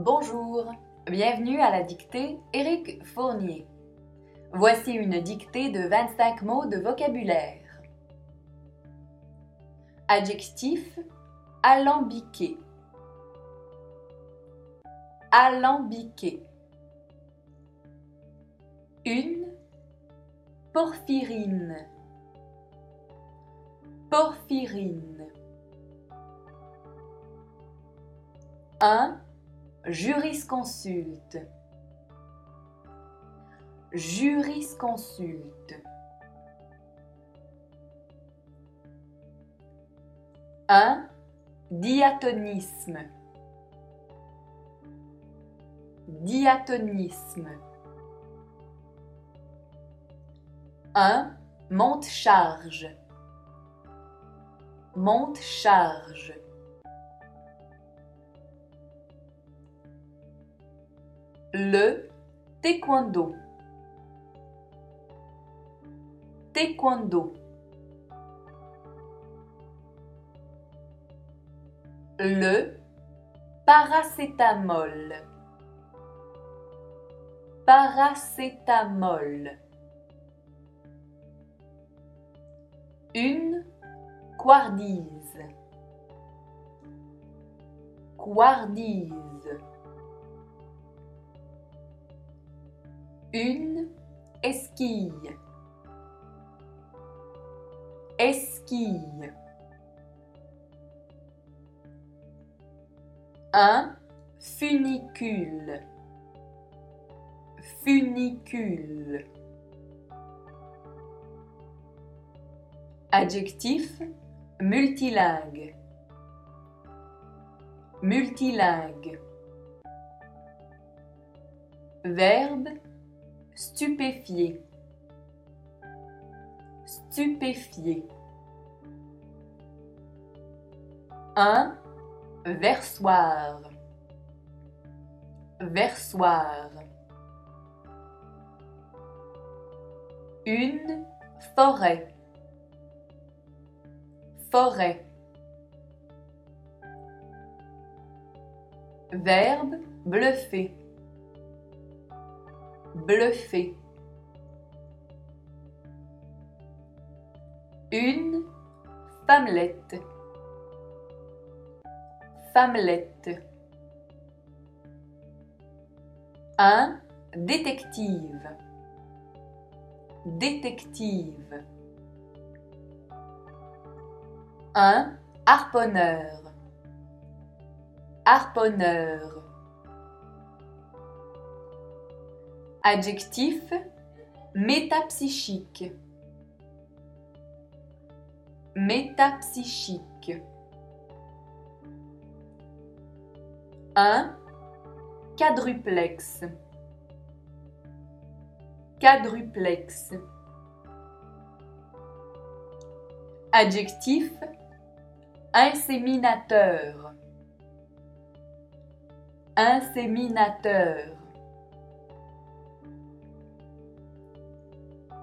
Bonjour, bienvenue à la dictée Éric Fournier. Voici une dictée de 25 mots de vocabulaire. Adjectif alambiqué. Alambiqué. Une porphyrine. Porphyrine. Un jurisconsulte. Jurisconsulte. Un diatonisme. Diatonisme. Un monte-charge. Monte-charge. Le taekwondo. Taekwondo. Le paracétamol. Paracétamol. Une quardise. Quardise. Une esquille. Esquille. Un funicule. Funicule. Adjectif multilingue. Multilingue. Verbe stupéfier. Stupéfier. Un versoir. Versoir. Une forêt. Forêt. Verbe bluffer. Bluffer. Une femmelette. Femmelette. Un détective. Détective. Un harponneur. Harponneur. Adjectif métapsychique. Métapsychique. Un quadruplex. Quadruplex. Adjectif inséminateur. Inséminateur.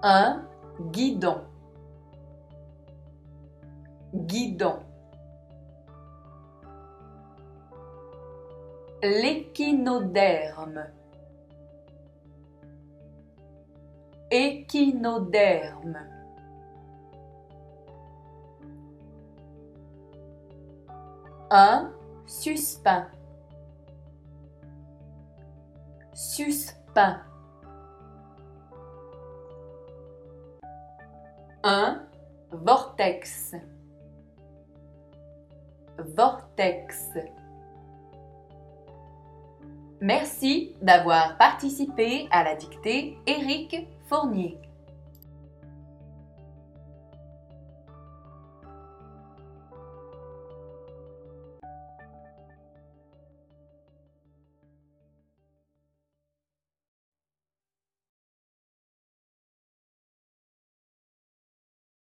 Un guidon. Guidon. L'échinoderme. Échinoderme. Un suspens. Suspens. Un vortex. Vortex. Merci d'avoir participé à la dictée Éric Fournier.